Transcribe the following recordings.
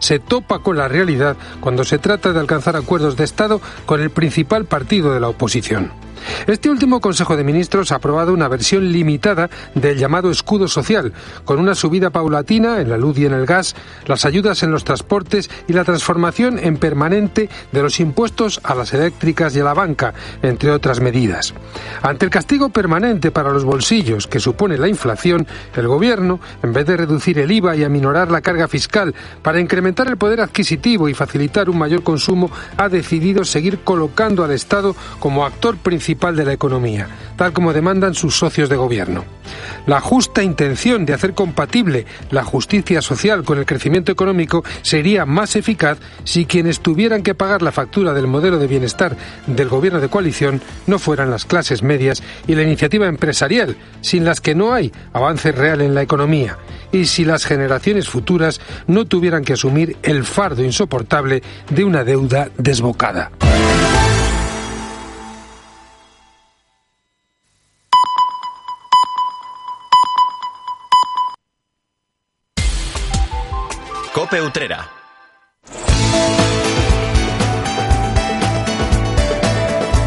se topa con la realidad cuando se trata de alcanzar acuerdos de Estado con el principal partido de la oposición. Este último Consejo de Ministros ha aprobado una versión limitada del llamado escudo social, con una subida paulatina en la luz y en el gas, las ayudas en los transportes y la transformación en permanente de los impuestos a las eléctricas y a la banca, entre otras medidas. Ante el castigo permanente para los bolsillos que supone la inflación, el Gobierno, en vez de reducir el IVA y aminorar la carga fiscal para incrementar el poder adquisitivo y facilitar un mayor consumo, ha decidido seguir colocando al Estado como actor principal de la economía, tal como demandan sus socios de gobierno. La justa intención de hacer compatible la justicia social con el crecimiento económico sería más eficaz si quienes tuvieran que pagar la factura del modelo de bienestar del gobierno de coalición no fueran las clases medias y la iniciativa empresarial, sin las que no hay avance real en la economía, y si las generaciones futuras no tuvieran que asumir el fardo insoportable de una deuda desbocada. Cope Utrera.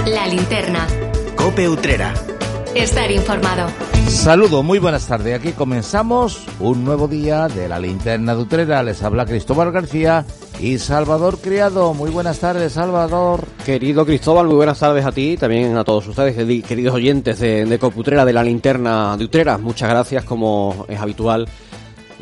La linterna. Cope Utrera. Estar informado. Saludo, muy buenas tardes. Aquí comenzamos un nuevo día de la linterna de Utrera. Les habla Cristóbal García y Salvador Criado. Muy buenas tardes, Salvador. Querido Cristóbal, muy buenas tardes a ti, también a todos ustedes, queridos oyentes de, de Coputrera, de la linterna de Utrera. Muchas gracias, como es habitual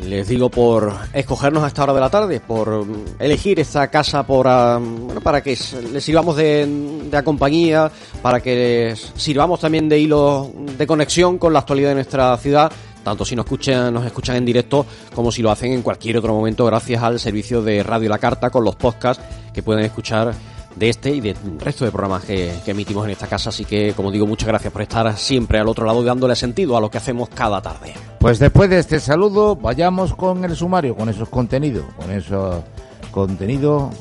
les digo por escogernos a esta hora de la tarde, por elegir esta casa por, ah, bueno, para que les sirvamos de, de compañía, para que les sirvamos también de hilo de conexión con la actualidad de nuestra ciudad, tanto si nos escuchan, nos escuchan en directo como si lo hacen en cualquier otro momento gracias al servicio de Radio La Carta con los podcasts que pueden escuchar de este y del resto de programas que, emitimos en esta casa. Así que, como digo, muchas gracias por estar siempre al otro lado dándole sentido a lo que hacemos cada tarde. Pues después de este saludo, vayamos con el sumario, con esos contenidos, con esos contenidos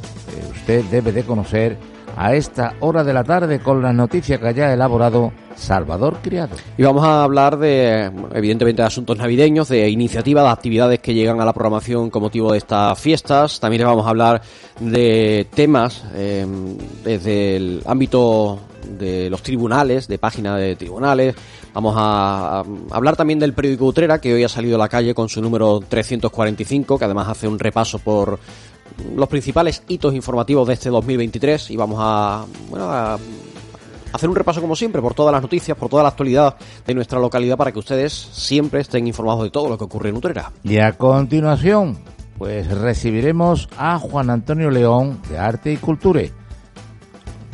usted debe de conocer a esta hora de la tarde con las noticias que haya elaborado Salvador Criado. Y vamos a hablar de, evidentemente, de asuntos navideños, de iniciativas, de actividades que llegan a la programación con motivo de estas fiestas. También vamos a hablar de temas eh, desde el ámbito de los tribunales, de páginas de tribunales. Vamos a, hablar también del periódico Utrera, que hoy ha salido a la calle con su número 345, que además hace un repaso por los principales hitos informativos de este 2023 y vamos a, bueno, a hacer un repaso como siempre por todas las noticias, por toda la actualidad de nuestra localidad para que ustedes siempre estén informados de todo lo que ocurre en Utrera. Y a continuación, pues recibiremos a Juan Antonio León de Arte y Cultura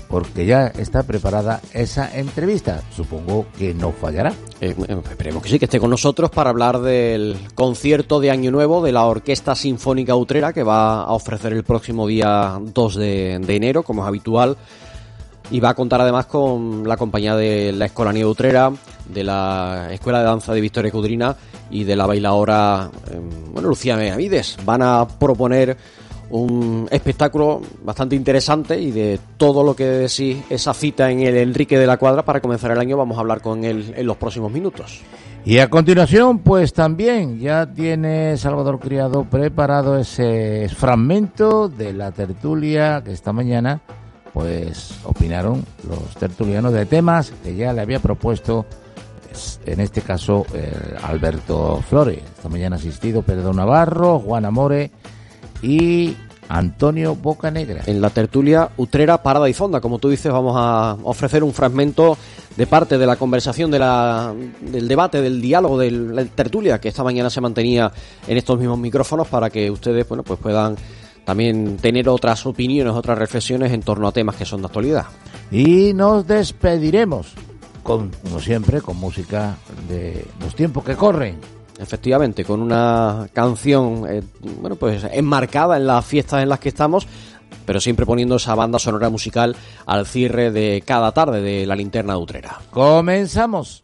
porque ya está preparada esa entrevista. Supongo que no fallará. Eh, esperemos que sí, que esté con nosotros para hablar del concierto de Año Nuevo de la Orquesta Sinfónica Utrera que va a ofrecer el próximo día 2 de, de enero, como es habitual. Y va a contar además con la compañía de la Escolanía Utrera, de la Escuela de Danza de Victoria Cudrina y de la bailadora, em, bueno, Lucía Benavides. Van a proponer un espectáculo bastante interesante y de todo lo que decís esa cita en el Enrique de la Cuadra para comenzar el año vamos a hablar con él en los próximos minutos. Y a continuación, pues también ya tiene Salvador Criado preparado ese fragmento de la tertulia que esta mañana pues opinaron los tertulianos de temas que ya le había propuesto pues, en este caso Alberto Flores. Esta mañana asistido Pedro Navarro, Juan Amore y Antonio Bocanegra. En la tertulia Utrera, Parada y Fonda, como tú dices, vamos a ofrecer un fragmento de parte de la conversación, de la, del debate, del diálogo, de la tertulia que esta mañana se mantenía en estos mismos micrófonos para que ustedes bueno, pues puedan también tener otras opiniones, otras reflexiones en torno a temas que son de actualidad. Y nos despediremos, con, como siempre, con música de los tiempos que corren efectivamente, con una canción, eh, bueno, pues enmarcada en las fiestas en las que estamos, pero siempre poniendo esa banda sonora musical al cierre de cada tarde de la linterna de Utrera. Comenzamos.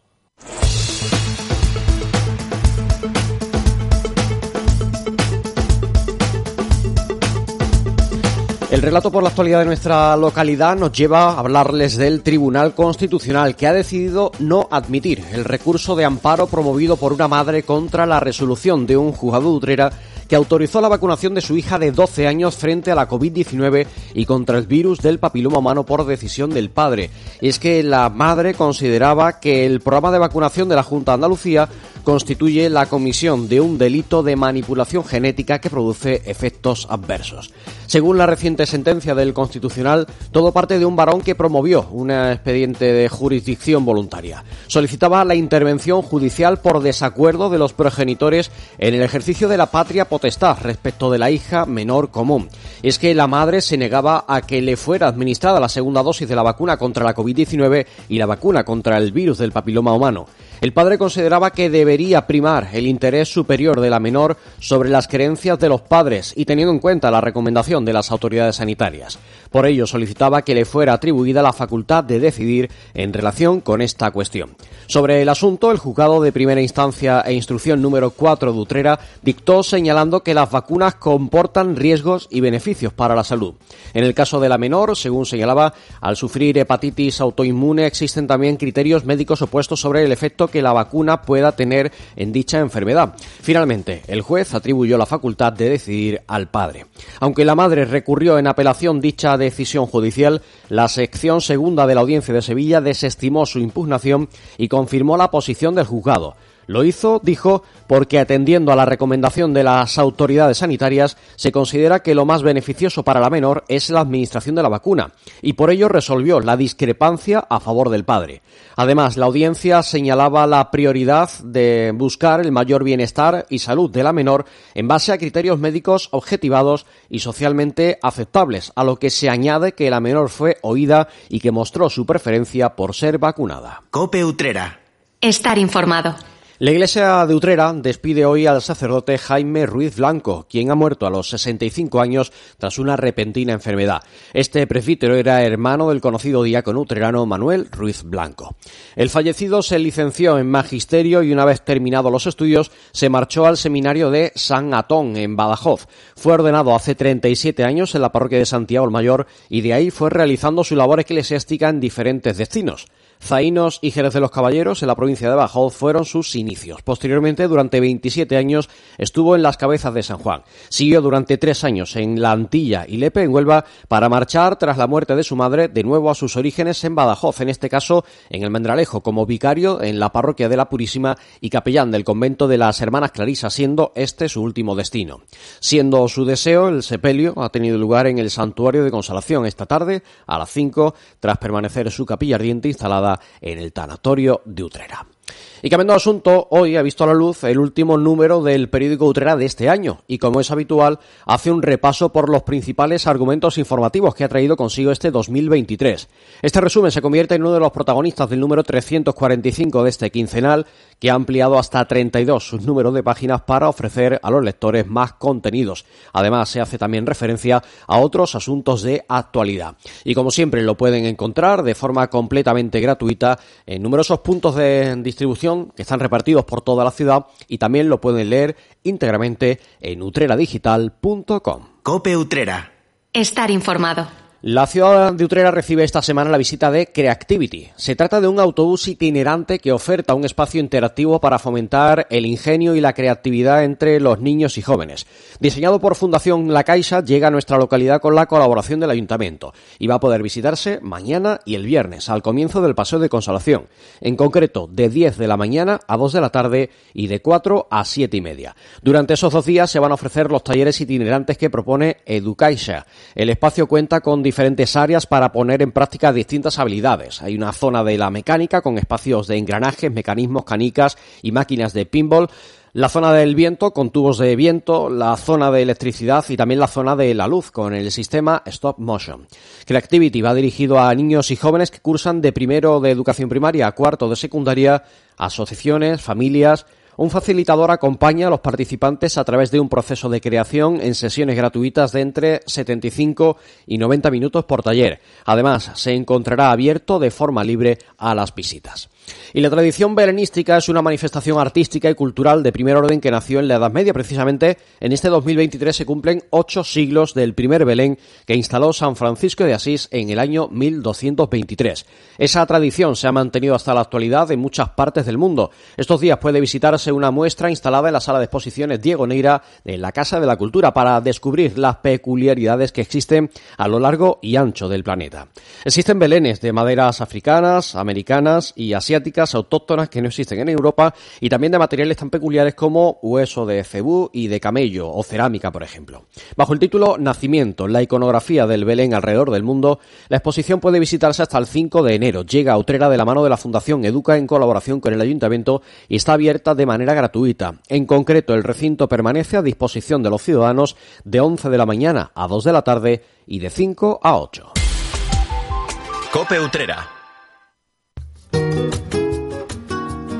El relato por la actualidad de nuestra localidad nos lleva a hablarles del Tribunal Constitucional que ha decidido no admitir el recurso de amparo promovido por una madre contra la resolución de un juzgado de Utrera que autorizó la vacunación de su hija de 12 años frente a la COVID-19 y contra el virus del papiloma humano por decisión del padre. es que la madre consideraba que el programa de vacunación de la Junta de Andalucía constituye la comisión de un delito de manipulación genética que produce efectos adversos. Según la reciente sentencia del Constitucional, todo parte de un varón que promovió un expediente de jurisdicción voluntaria. Solicitaba la intervención judicial por desacuerdo de los progenitores en el ejercicio de la patria potestad respecto de la hija menor común. Es que la madre se negaba a que le fuera administrada la segunda dosis de la vacuna contra la COVID-19 y la vacuna contra el virus del papiloma humano. El padre consideraba que debería primar el interés superior de la menor sobre las creencias de los padres y teniendo en cuenta la recomendación de las autoridades sanitarias. Por ello solicitaba que le fuera atribuida la facultad de decidir en relación con esta cuestión. Sobre el asunto, el juzgado de primera instancia e instrucción número 4 de Utrera dictó señalando que las vacunas comportan riesgos y beneficios para la salud. En el caso de la menor, según señalaba, al sufrir hepatitis autoinmune existen también criterios médicos opuestos sobre el efecto que la vacuna pueda tener en dicha enfermedad. Finalmente, el juez atribuyó la facultad de decidir al padre. Aunque la madre recurrió en apelación dicha decisión judicial, la sección segunda de la Audiencia de Sevilla desestimó su impugnación y confirmó la posición del juzgado. Lo hizo, dijo, porque atendiendo a la recomendación de las autoridades sanitarias, se considera que lo más beneficioso para la menor es la administración de la vacuna, y por ello resolvió la discrepancia a favor del padre. Además, la audiencia señalaba la prioridad de buscar el mayor bienestar y salud de la menor en base a criterios médicos objetivados y socialmente aceptables, a lo que se añade que la menor fue oída y que mostró su preferencia por ser vacunada. Cope Utrera. Estar informado. La iglesia de Utrera despide hoy al sacerdote Jaime Ruiz Blanco, quien ha muerto a los 65 años tras una repentina enfermedad. Este presbítero era hermano del conocido diácono utrerano Manuel Ruiz Blanco. El fallecido se licenció en magisterio y una vez terminados los estudios se marchó al seminario de San Atón en Badajoz. Fue ordenado hace 37 años en la parroquia de Santiago el Mayor y de ahí fue realizando su labor eclesiástica en diferentes destinos. Zaínos y Jerez de los Caballeros, en la provincia de Badajoz, fueron sus inicios. Posteriormente, durante 27 años, estuvo en las cabezas de San Juan. Siguió durante tres años en La Antilla y Lepe, en Huelva, para marchar, tras la muerte de su madre, de nuevo a sus orígenes en Badajoz, en este caso en el Mendralejo, como vicario en la parroquia de la Purísima y capellán del convento de las Hermanas Clarisas, siendo este su último destino. Siendo su deseo, el sepelio ha tenido lugar en el Santuario de Consolación esta tarde, a las 5, tras permanecer su capilla ardiente instalada en el tanatorio de Utrera. Y cambiando de asunto, hoy ha visto a la luz el último número del periódico Utrera de este año y, como es habitual, hace un repaso por los principales argumentos informativos que ha traído consigo este 2023. Este resumen se convierte en uno de los protagonistas del número 345 de este quincenal, que ha ampliado hasta 32 sus números de páginas para ofrecer a los lectores más contenidos. Además, se hace también referencia a otros asuntos de actualidad. Y como siempre, lo pueden encontrar de forma completamente gratuita en numerosos puntos de distribución que están repartidos por toda la ciudad y también lo pueden leer íntegramente en utreradigital.com. Cope Utrera. Estar informado. La ciudad de Utrera recibe esta semana la visita de Creativity. Se trata de un autobús itinerante que oferta un espacio interactivo para fomentar el ingenio y la creatividad entre los niños y jóvenes. Diseñado por Fundación La Caixa, llega a nuestra localidad con la colaboración del ayuntamiento y va a poder visitarse mañana y el viernes, al comienzo del paseo de consolación. En concreto, de 10 de la mañana a 2 de la tarde y de 4 a 7 y media. Durante esos dos días se van a ofrecer los talleres itinerantes que propone Educaixa. El espacio cuenta con diferentes áreas para poner en práctica distintas habilidades. Hay una zona de la mecánica con espacios de engranajes, mecanismos, canicas y máquinas de pinball la zona del viento con tubos de viento, la zona de electricidad y también la zona de la luz con el sistema Stop Motion. Creativity va dirigido a niños y jóvenes que cursan de primero de educación primaria a cuarto de secundaria, asociaciones, familias, un facilitador acompaña a los participantes a través de un proceso de creación en sesiones gratuitas de entre 75 y 90 minutos por taller. Además, se encontrará abierto de forma libre a las visitas. Y la tradición belenística es una manifestación artística y cultural de primer orden que nació en la Edad Media. Precisamente en este 2023 se cumplen ocho siglos del primer Belén que instaló San Francisco de Asís en el año 1223. Esa tradición se ha mantenido hasta la actualidad en muchas partes del mundo. Estos días puede visitarse una muestra instalada en la sala de exposiciones Diego Neira de la Casa de la Cultura para descubrir las peculiaridades que existen a lo largo y ancho del planeta. Existen belenes de maderas africanas, americanas y asiáticas autóctonas que no existen en Europa y también de materiales tan peculiares como hueso de cebú y de camello o cerámica, por ejemplo. Bajo el título Nacimiento, la iconografía del Belén alrededor del mundo, la exposición puede visitarse hasta el 5 de enero. Llega a Utrera de la mano de la Fundación Educa en colaboración con el Ayuntamiento y está abierta de manera gratuita. En concreto, el recinto permanece a disposición de los ciudadanos de 11 de la mañana a 2 de la tarde y de 5 a 8. Cope Utrera.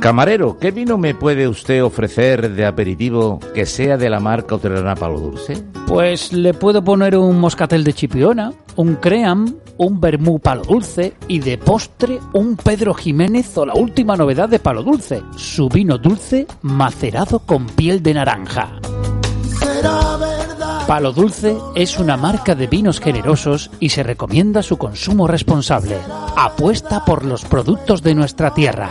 Camarero, ¿qué vino me puede usted ofrecer de aperitivo que sea de la marca Utrerana Palo Dulce? Pues le puedo poner un moscatel de chipiona, un cream, un vermú palo dulce y de postre un Pedro Jiménez o la última novedad de palo dulce, su vino dulce macerado con piel de naranja. Palo Dulce es una marca de vinos generosos y se recomienda su consumo responsable. Apuesta por los productos de nuestra tierra.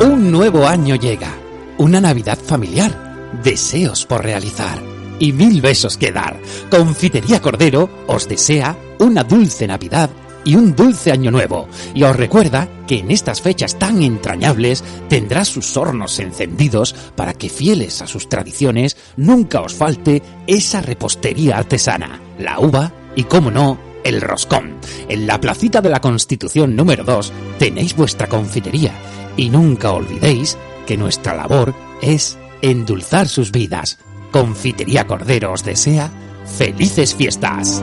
Un nuevo año llega, una Navidad familiar, deseos por realizar. Y mil besos que dar. Confitería Cordero os desea una dulce Navidad y un dulce año nuevo. Y os recuerda que en estas fechas tan entrañables tendrá sus hornos encendidos para que fieles a sus tradiciones nunca os falte esa repostería artesana, la uva y, como no, el roscón. En la placita de la Constitución número 2 tenéis vuestra confitería y nunca olvidéis que nuestra labor es endulzar sus vidas. Confitería Cordero os desea felices fiestas.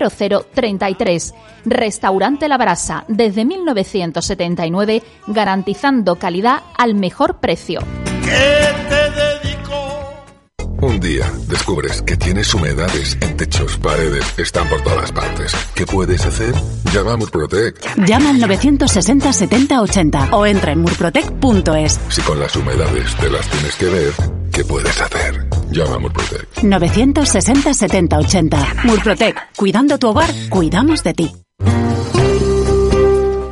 0033. Restaurante La Brasa, desde 1979, garantizando calidad al mejor precio. Un día descubres que tienes humedades en techos, paredes, están por todas partes. ¿Qué puedes hacer? Llama a Murprotec. Llama al 960 70 80 o entra en murprotec.es. Si con las humedades te las tienes que ver, ¿qué puedes hacer? Llama a Murprotec. 960 70 80. Murprotec. Cuidando tu hogar, cuidamos de ti.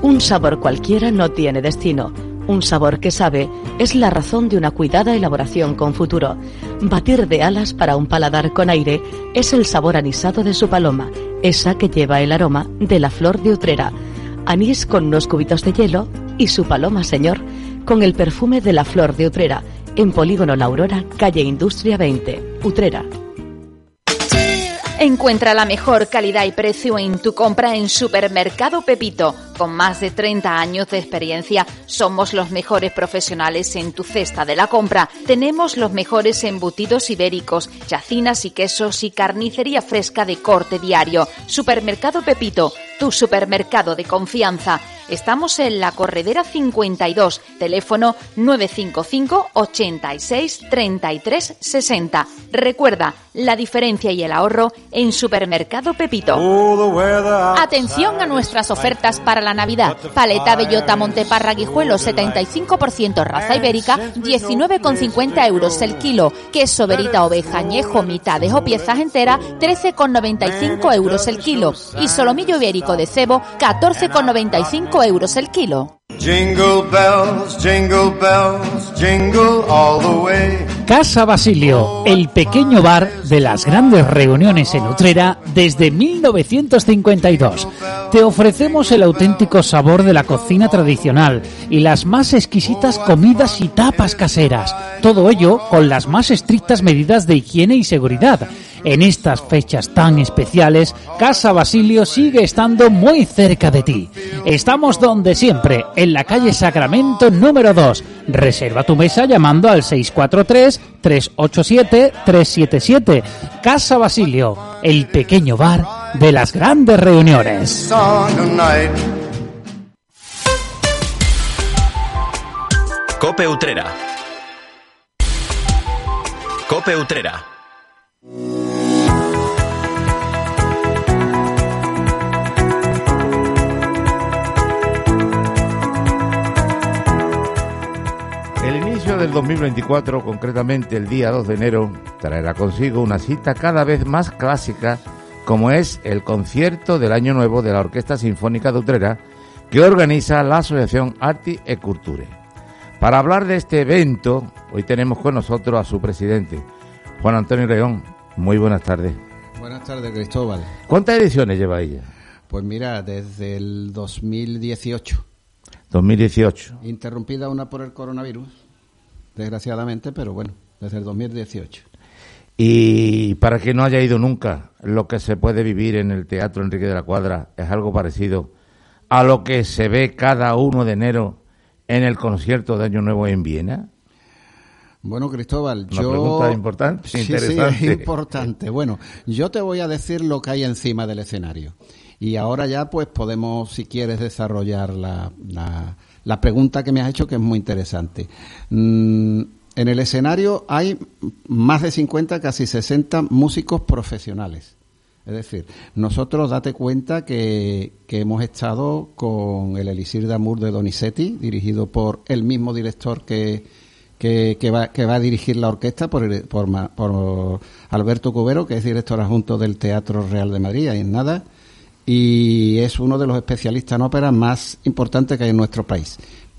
Un sabor cualquiera no tiene destino. Un sabor que sabe es la razón de una cuidada elaboración con futuro. Batir de alas para un paladar con aire es el sabor anisado de su paloma, esa que lleva el aroma de la flor de Utrera. Anís con unos cubitos de hielo y su paloma, señor, con el perfume de la flor de Utrera, en Polígono La Aurora, calle Industria 20, Utrera. Encuentra la mejor calidad y precio en tu compra en Supermercado Pepito. Con más de 30 años de experiencia, somos los mejores profesionales en tu cesta de la compra. Tenemos los mejores embutidos ibéricos, chacinas y quesos y carnicería fresca de corte diario. Supermercado Pepito, tu supermercado de confianza. Estamos en la Corredera 52, teléfono 955 86 33 60. Recuerda, la diferencia y el ahorro en Supermercado Pepito. Atención a nuestras ofertas para la Navidad. Paleta bellota Monteparra Guijuelo 75% raza ibérica 19,50 euros el kilo. Queso verita oveja añejo mitades o piezas enteras 13,95 euros el kilo. Y solomillo ibérico de cebo 14,95 5 euros el kilo. Jingle bells, jingle bells, jingle all the way. Casa Basilio, el pequeño bar de las grandes reuniones en Utrera desde 1952. Te ofrecemos el auténtico sabor de la cocina tradicional y las más exquisitas comidas y tapas caseras. Todo ello con las más estrictas medidas de higiene y seguridad. En estas fechas tan especiales, Casa Basilio sigue estando muy cerca de ti. Estamos donde siempre, en la calle Sacramento número 2. Reserva tu mesa llamando al 643-387-377. Casa Basilio, el pequeño bar de las grandes reuniones. Cope Utrera. Cope Utrera. Del 2024, concretamente el día 2 de enero, traerá consigo una cita cada vez más clásica, como es el concierto del Año Nuevo de la Orquesta Sinfónica de Utrera, que organiza la Asociación Arti e Culture. Para hablar de este evento, hoy tenemos con nosotros a su presidente, Juan Antonio León. Muy buenas tardes. Buenas tardes, Cristóbal. ¿Cuántas ediciones lleva ella? Pues mira, desde el 2018. 2018. Interrumpida una por el coronavirus, desgraciadamente, pero bueno, desde el 2018. Y para quien no haya ido nunca, lo que se puede vivir en el Teatro Enrique de la Cuadra es algo parecido a lo que se ve cada 1 de enero en el concierto de Año Nuevo en Viena. Bueno, Cristóbal, Una yo... pregunta importante, Sí, interesante. sí, es importante. Bueno, yo te voy a decir lo que hay encima del escenario. Y ahora ya, pues, podemos, si quieres, desarrollar la, la, la pregunta que me has hecho, que es muy interesante. Mm, en el escenario hay más de 50, casi 60 músicos profesionales. Es decir, nosotros date cuenta que, que hemos estado con el Elisir de Amour de Donizetti, dirigido por el mismo director que, que, que va, que va a dirigir la orquesta, por, por, por Alberto Cubero, que es director adjunto del Teatro Real de Madrid, y en nada, y es uno de los especialistas en ópera más importantes que hay en nuestro país.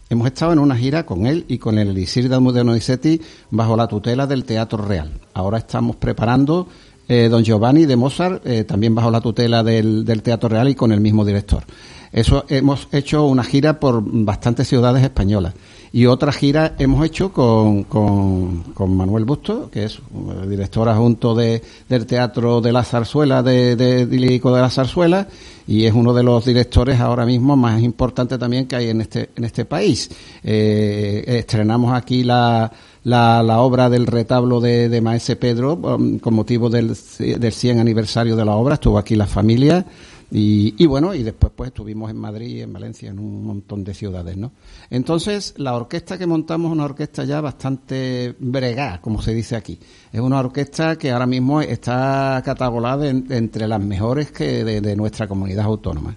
Hemos estado en una gira con él y con el Elisir de Donizetti bajo la tutela del Teatro Real. Ahora estamos preparando eh, Don Giovanni de Mozart, eh, también bajo la tutela del Teatro Real y con el mismo director. Eso hemos hecho una gira por bastantes ciudades españolas. Y otra gira hemos hecho con, con, Manuel Busto, que es director adjunto de, del Teatro de la Zarzuela, de, de, lírico de la Zarzuela, y es uno de los directores ahora mismo más importantes también que hay en este, en este país. Eh, estrenamos aquí la, la, la obra del retablo de, de Maese Pedro um, con motivo del, del 100 aniversario de la obra. Estuvo aquí la familia y, bueno, y después pues estuvimos en Madrid, en Valencia, en un montón de ciudades, ¿no? Entonces, la orquesta que montamos es una orquesta ya bastante bregada, como se dice aquí. Es una orquesta que ahora mismo está catalogada en- entre las mejores que de, de nuestra comunidad autónoma.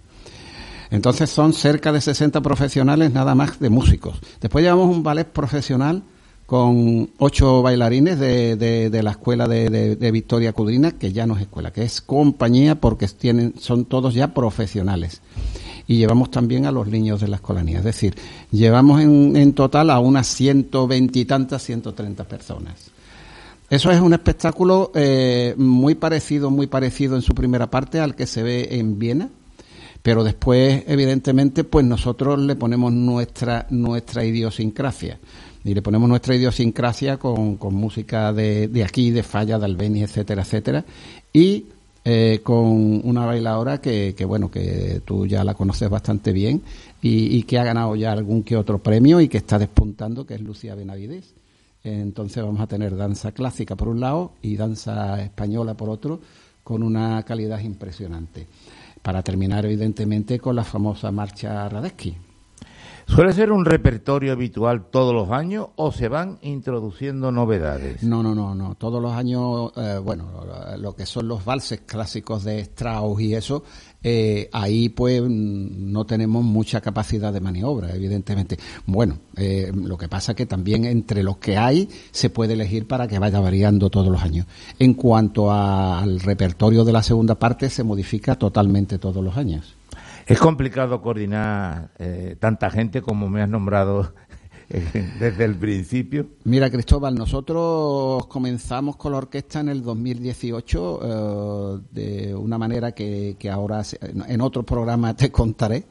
Entonces son cerca de 60 profesionales nada más de músicos. Después llevamos un ballet profesional con ocho bailarines de, de- de la escuela de, de- Victoria Cudrina, que ya no es escuela, que es compañía porque tienen, son todos ya profesionales. Y llevamos también a los niños de la escolanía. Es decir, llevamos en, en total a unas 120 y tantas, 130 personas. Eso es un espectáculo eh, muy parecido, muy parecido en su primera parte al que se ve en Viena, pero después, evidentemente, pues nosotros le ponemos nuestra nuestra idiosincrasia y le ponemos nuestra idiosincrasia con, con música de, de aquí, de Falla, de Albeni, etcétera, etcétera, y eh, con una bailadora que, que, bueno, que tú ya la conoces bastante bien y, y que ha ganado ya algún que otro premio y que está despuntando, que es Lucía Benavides. Entonces vamos a tener danza clásica por un lado y danza española por otro, con una calidad impresionante. Para terminar, evidentemente, con la famosa marcha Radetzky. ¿Suele ser un repertorio habitual todos los años o se van introduciendo novedades? No, no, no, no. Todos los años, eh, bueno, lo que son los valses clásicos de Strauss y eso, eh, ahí pues no tenemos mucha capacidad de maniobra, evidentemente. Bueno, eh, lo que pasa que también entre los que hay se puede elegir para que vaya variando todos los años. En cuanto al repertorio de la segunda parte, se modifica totalmente todos los años. Es complicado coordinar eh, tanta gente como me has nombrado desde el principio. Mira, Cristóbal, nosotros comenzamos con la orquesta en el 2018 eh, de una manera que, que ahora en otro programa te contaré,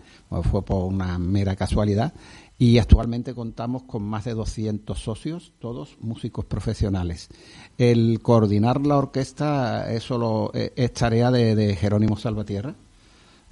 fue por una mera casualidad. Y actualmente contamos con más de 200 socios, todos músicos profesionales. El coordinar la orquesta es, solo, eh, es tarea de Jerónimo Salvatierra,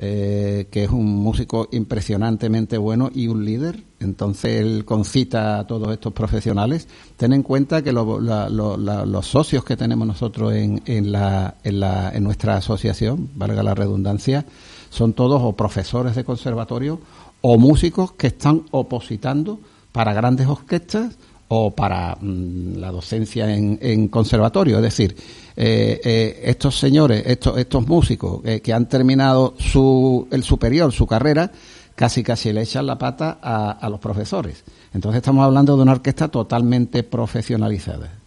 eh, que es un músico impresionantemente bueno y un líder. Entonces él concita a todos estos profesionales. Ten en cuenta que los socios que tenemos nosotros en, en, la, en, en nuestra asociación, valga la redundancia, son todos o profesores de conservatorio o músicos que están opositando para grandes orquestas o para mm, la docencia en, conservatorio. Es decir, eh, eh, estos señores, estos, estos músicos eh, que han terminado su, el superior, su carrera, casi casi le echan la pata a los profesores. Entonces estamos hablando de una orquesta totalmente profesionalizada.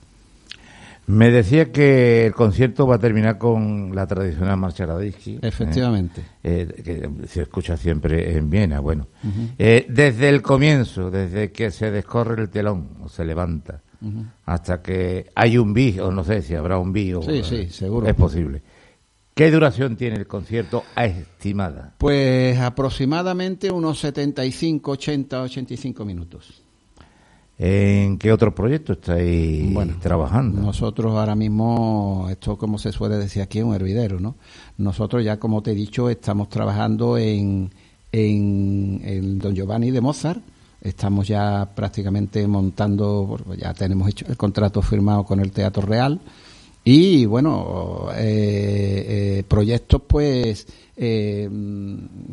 Me decía que el concierto va a terminar con la tradicional marcha Radisky. Efectivamente. Eh, eh, que se escucha siempre en Viena. Bueno, eh, desde el comienzo, desde que se descorre el telón o se levanta, hasta que hay un bis, o no sé si habrá un bis, o, sí, sí, seguro. es posible. ¿Qué duración tiene el concierto estimada? Pues aproximadamente unos 75, 80, 85 minutos. ¿En qué otro proyecto estáis trabajando? Nosotros ahora mismo, esto como se suele decir aquí, es un hervidero, ¿no? Nosotros ya, como te he dicho, estamos trabajando en, en, Don Giovanni de Mozart. Estamos ya prácticamente montando, ya tenemos hecho el contrato firmado con el Teatro Real. Y bueno, eh, eh, proyectos pues eh,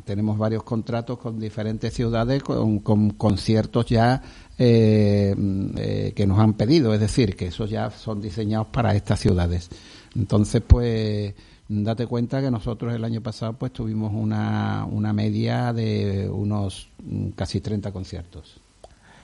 tenemos varios contratos con diferentes ciudades con, con conciertos ya eh, eh, que nos han pedido, es decir, que esos ya son diseñados para estas ciudades. Entonces, pues, date cuenta que nosotros el año pasado pues tuvimos una, una media de unos mm, casi 30 conciertos.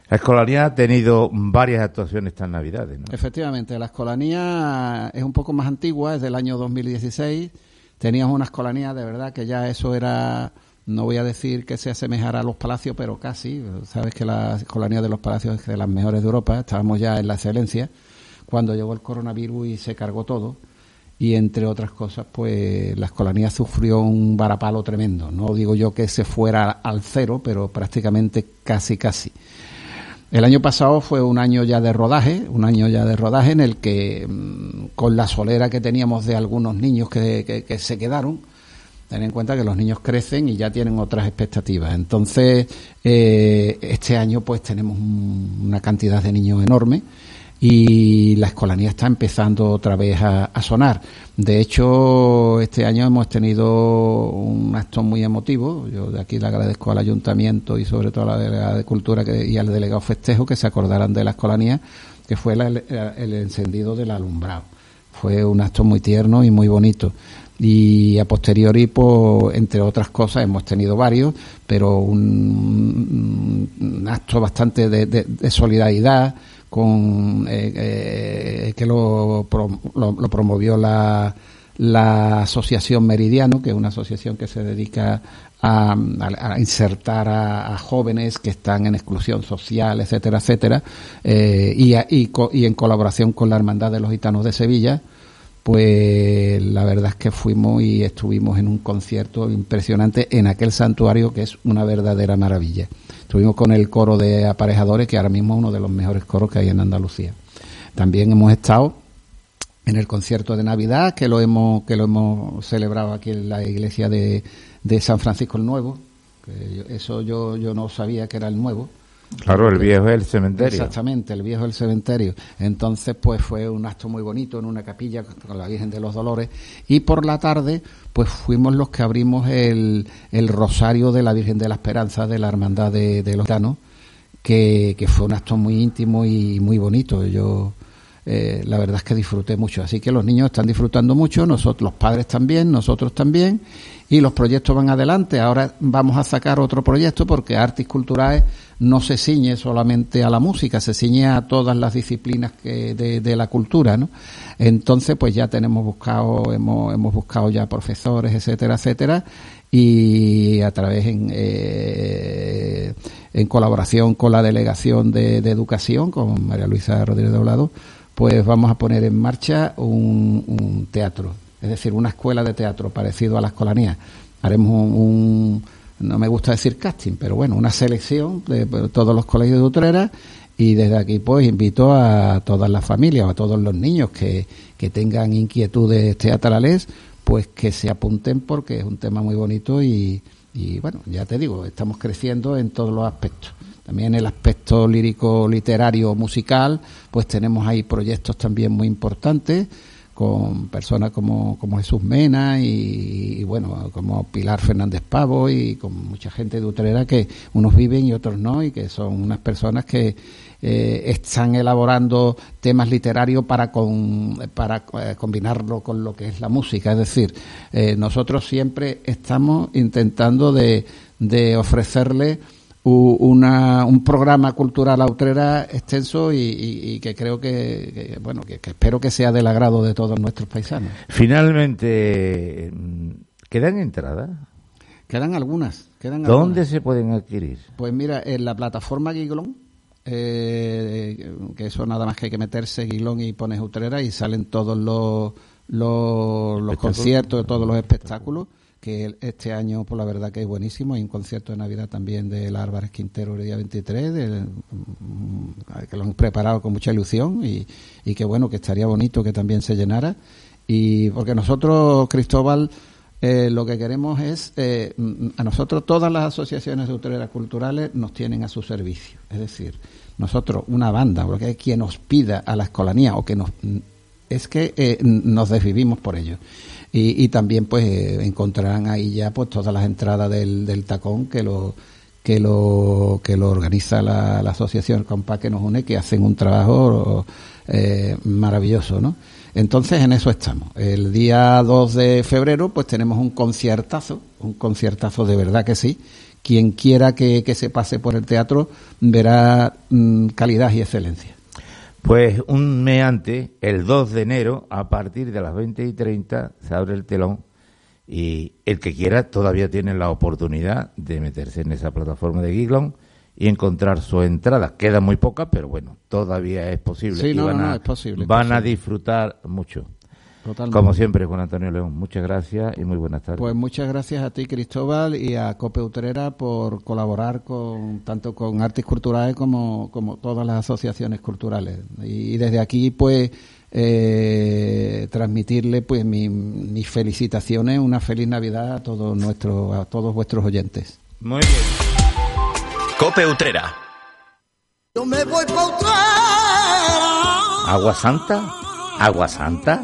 La Escolanía ha tenido varias actuaciones estas Navidades, ¿no? Efectivamente, la Escolanía es un poco más antigua, es del año 2016. Teníamos una Escolanía, de verdad, que ya eso era no voy a decir que se asemejara a los palacios, pero casi. Sabes que la escolanía de los palacios es de las mejores de Europa, estábamos ya en la excelencia, cuando llegó el coronavirus y se cargó todo. Y entre otras cosas, pues la escolanía sufrió un varapalo tremendo. No digo yo que se fuera al cero, pero prácticamente casi, casi. El año pasado fue un año ya de rodaje, un año ya de rodaje en el que, mm, con la solera que teníamos de algunos niños que se quedaron, Ten en cuenta que los niños crecen y ya tienen otras expectativas. Entonces, eh, este año pues tenemos una cantidad de niños enorme y la escolanía está empezando otra vez a, sonar. De hecho, este año hemos tenido un acto muy emotivo. Yo de aquí le agradezco al ayuntamiento y sobre todo a la delegada de Cultura y al delegado Festejo que se acordaran de la escolanía, que fue el encendido del alumbrado. Fue un acto muy tierno y muy bonito y a posteriori, pues, entre otras cosas, hemos tenido varios, pero un, acto bastante de, solidaridad con eh, eh, que lo, lo, promovió la, la Asociación Meridiano, que es una asociación que se dedica a, insertar a, jóvenes que están en exclusión social, etcétera, etcétera, eh, y, y, y en colaboración con la Hermandad de los Gitanos de Sevilla, pues la verdad es que fuimos y estuvimos en un concierto impresionante en aquel santuario que es una verdadera maravilla. Estuvimos con el coro de aparejadores, que ahora mismo es uno de los mejores coros que hay en Andalucía. También hemos estado en el concierto de Navidad, que lo hemos, que lo hemos celebrado aquí en la iglesia de, de San Francisco el Nuevo. Eso yo, yo no sabía que era el nuevo Claro, el viejo es el cementerio. Exactamente, el viejo es el cementerio. Entonces, pues fue un acto muy bonito en una capilla con la Virgen de los Dolores. Y por la tarde, pues fuimos los que abrimos el, el rosario de la Virgen de la Esperanza de la Hermandad de, los Danos, que, que fue un acto muy íntimo y muy bonito. Yo eh, la verdad es que disfruté mucho. Así que los niños están disfrutando mucho, nosotros, los padres también, nosotros también, y los proyectos van adelante. Ahora vamos a sacar otro proyecto porque Artis Culturales no se ciñe solamente a la música, se ciñe a todas las disciplinas que de, de, la cultura, ¿no? Entonces, pues ya tenemos buscado, hemos, hemos buscado ya profesores, etcétera, etcétera, y a través en, eh, en colaboración con la delegación de, de educación, con María Luisa Rodríguez Doblado, pues vamos a poner en marcha un, teatro, es decir, una escuela de teatro parecido a la escolanía. Haremos un, no me gusta decir casting, pero bueno, una selección de, de todos los colegios de Utrera y desde aquí pues invito a todas las familias, a todos los niños que, que tengan inquietudes teatrales, pues que se apunten porque es un tema muy bonito y, y bueno, ya te digo, estamos creciendo en todos los aspectos. También el aspecto lírico, literario, musical, pues tenemos ahí proyectos también muy importantes con personas como, como Jesús Mena y, y, bueno, como Pilar Fernández Pavo y con mucha gente de Utrera que unos viven y otros no y que son unas personas que eh, están elaborando temas literarios para, con, para eh, combinarlo con lo que es la música. Es decir, eh, nosotros siempre estamos intentando de, de ofrecerle una, un programa cultural autrera extenso y, y, y que creo que, que bueno que, que, espero que sea del agrado de todos nuestros paisanos. Finalmente, ¿quedan entradas? Quedan algunas. Quedan ¿Dónde algunas. se pueden adquirir? Pues mira, en la plataforma Giglón, eh, que eso nada más que hay que meterse Guilón y pones Utrera y salen todos los, los, los conciertos, todos los espectáculos que este año, por la verdad que es buenísimo. Hay un concierto de Navidad también del Álvarez Quintero el día 23, del, que lo han preparado con mucha ilusión y, que bueno, que estaría bonito que también se llenara. Y porque nosotros, Cristóbal, eh, lo que queremos es, eh, a nosotros todas las asociaciones de hoteleras culturales nos tienen a su servicio. Es decir, nosotros, una banda, porque hay quien nos pida a la escolanía o que nos... es que eh, nos desvivimos por ello. Y, también pues eh, encontrarán ahí ya pues todas las entradas del, tacón que lo que lo que lo organiza la, la asociación Compa que nos une que hacen un trabajo eh, maravilloso no entonces en eso estamos. El día 2 de febrero pues tenemos un conciertazo un conciertazo de verdad que sí. Quien quiera que, que se pase por el teatro verá mmm, calidad y excelencia pues un mes antes, el 2 de enero, a partir de las 20 y 30, se abre el telón y el que quiera todavía tiene la oportunidad de meterse en esa plataforma de Giglon y encontrar su entrada. Queda muy poca, pero bueno, todavía es posible. Sí, y no, van, no, a, es posible, es van posible. a disfrutar mucho. Totalmente. Como siempre, Juan Antonio León, muchas gracias y muy buenas tardes. Pues muchas gracias a ti, Cristóbal, y a Cope Utrera por colaborar con tanto con Artes Culturales como, como todas las asociaciones culturales. Y desde aquí, pues, eh, transmitirle pues mi, mis felicitaciones, una feliz Navidad a todos nuestros, a todos vuestros oyentes. Muy bien. Cope Utrera. Yo me voy pa' Utrera. ¿Agua Santa? ¿Agua Santa?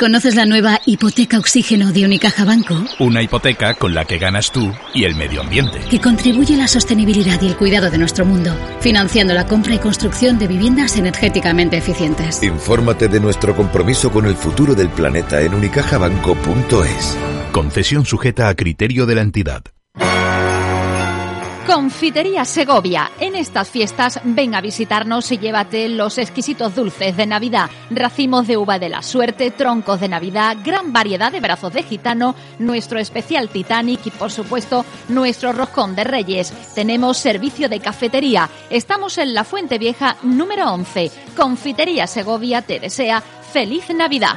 ¿Conoces la nueva hipoteca oxígeno de Unicaja Banco? Una hipoteca con la que ganas tú y el medio ambiente. Que contribuye a la sostenibilidad y el cuidado de nuestro mundo, financiando la compra y construcción de viviendas energéticamente eficientes. Infórmate de nuestro compromiso con el futuro del planeta en unicajabanco.es. Concesión sujeta a criterio de la entidad. Confitería Segovia. En estas fiestas ven a visitarnos y llévate los exquisitos dulces de Navidad, racimos de uva de la suerte, troncos de Navidad, gran variedad de brazos de gitano, nuestro especial Titanic y por supuesto nuestro roscón de Reyes. Tenemos servicio de cafetería. Estamos en la Fuente Vieja número 11. Confitería Segovia te desea feliz Navidad.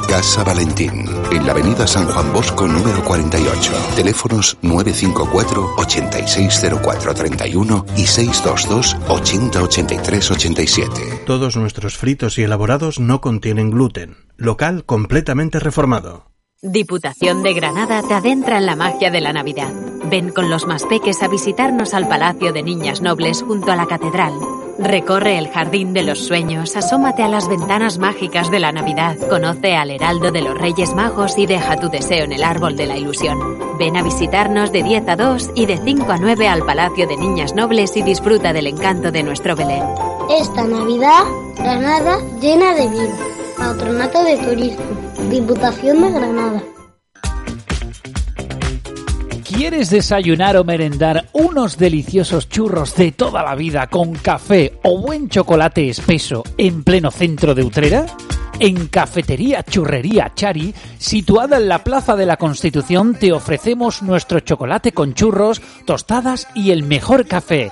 Casa Valentín, en la avenida San Juan Bosco número 48. Teléfonos 954 860431 y 622 808387. Todos nuestros fritos y elaborados no contienen gluten. Local completamente reformado. Diputación de Granada te adentra en la magia de la Navidad. Ven con los más peques a visitarnos al Palacio de Niñas Nobles junto a la Catedral. Recorre el Jardín de los Sueños, asómate a las ventanas mágicas de la Navidad, conoce al Heraldo de los Reyes Magos y deja tu deseo en el Árbol de la Ilusión. Ven a visitarnos de 10 a 2 y de 5 a 9 al Palacio de Niñas Nobles y disfruta del encanto de nuestro Belén. Esta Navidad, Granada llena de vida. Patronato de Turismo. Diputación de Granada. ¿Quieres desayunar o merendar unos deliciosos churros de toda la vida con café o buen chocolate espeso en pleno centro de Utrera? En Cafetería Churrería Chari, situada en la Plaza de la Constitución, te ofrecemos nuestro chocolate con churros, tostadas y el mejor café.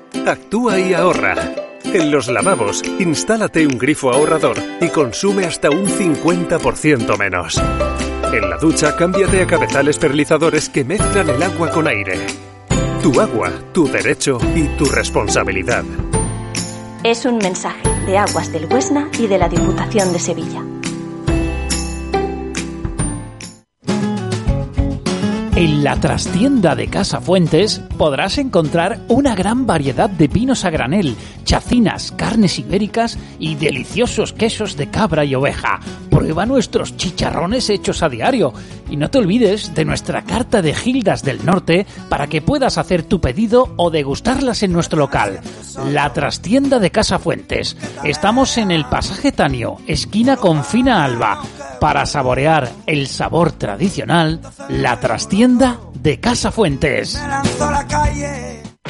Actúa y ahorra. En los lavabos, instálate un grifo ahorrador y consume hasta un 50% menos. En la ducha, cámbiate a cabezales perlizadores que mezclan el agua con aire. Tu agua, tu derecho y tu responsabilidad. Es un mensaje de Aguas del Huesna y de la Diputación de Sevilla. En la trastienda de Casa Fuentes podrás encontrar una gran variedad de vinos a granel, chacinas, carnes ibéricas y deliciosos quesos de cabra y oveja. Prueba nuestros chicharrones hechos a diario y no te olvides de nuestra carta de Gildas del Norte para que puedas hacer tu pedido o degustarlas en nuestro local. La trastienda de Casa Fuentes. Estamos en el pasaje Tanio, esquina con Fina Alba. Para saborear el sabor tradicional, la trastienda de Casa Fuentes.